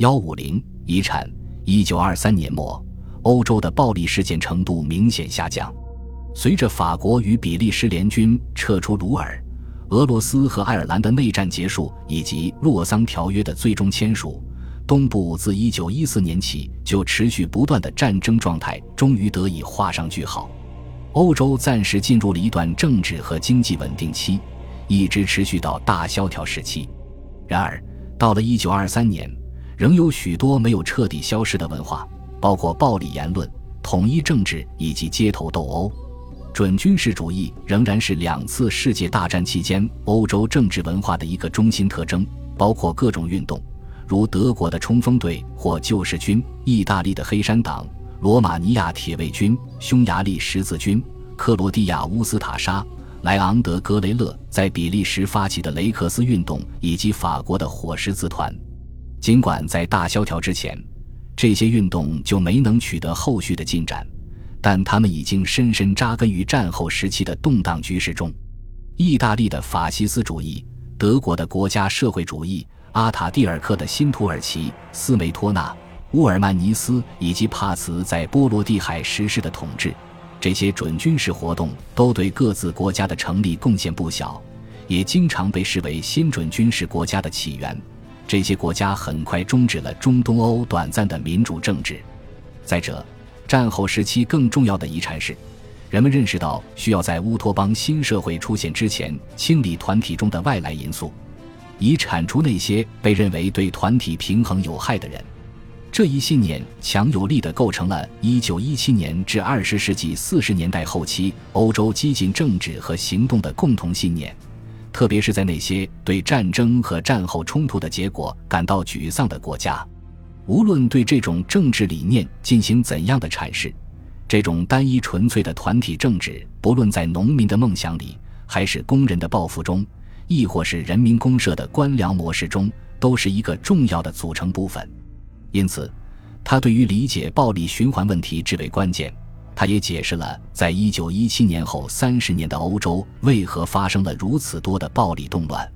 幺五零遗产。一九二三年末，欧洲的暴力事件程度明显下降。随着法国与比利时联军撤出鲁尔，俄罗斯和爱尔兰的内战结束，以及洛桑条约的最终签署，东部自一九一四年起就持续不断的战争状态终于得以画上句号。欧洲暂时进入了一段政治和经济稳定期，一直持续到大萧条时期。然而，到了一九二三年。仍有许多没有彻底消失的文化，包括暴力言论、统一政治以及街头斗殴。准军事主义仍然是两次世界大战期间欧洲政治文化的一个中心特征，包括各种运动，如德国的冲锋队或救世军、意大利的黑山党、罗马尼亚铁卫军、匈牙利十字军、克罗地亚乌斯塔沙、莱昂德格雷勒在比利时发起的雷克斯运动，以及法国的火十字团。尽管在大萧条之前，这些运动就没能取得后续的进展，但他们已经深深扎根于战后时期的动荡局势中。意大利的法西斯主义、德国的国家社会主义、阿塔蒂尔克的新土耳其、斯梅托纳、乌尔曼尼斯以及帕茨在波罗的海实施的统治，这些准军事活动都对各自国家的成立贡献不小，也经常被视为新准军事国家的起源。这些国家很快终止了中东欧短暂的民主政治。再者，战后时期更重要的遗产是，人们认识到需要在乌托邦新社会出现之前清理团体中的外来因素，以铲除那些被认为对团体平衡有害的人。这一信念强有力地构成了1917年至20世纪40年代后期欧洲激进政治和行动的共同信念。特别是在那些对战争和战后冲突的结果感到沮丧的国家，无论对这种政治理念进行怎样的阐释，这种单一纯粹的团体政治，不论在农民的梦想里，还是工人的抱负中，亦或是人民公社的官僚模式中，都是一个重要的组成部分。因此，它对于理解暴力循环问题至为关键。他也解释了，在一九一七年后三十年的欧洲为何发生了如此多的暴力动乱。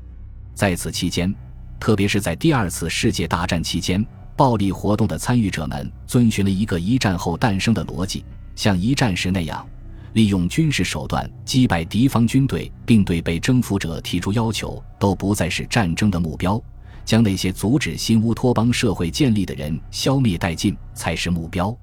在此期间，特别是在第二次世界大战期间，暴力活动的参与者们遵循了一个一战后诞生的逻辑：像一战时那样，利用军事手段击败敌方军队，并对被征服者提出要求，都不再是战争的目标；将那些阻止新乌托邦社会建立的人消灭殆尽，才是目标。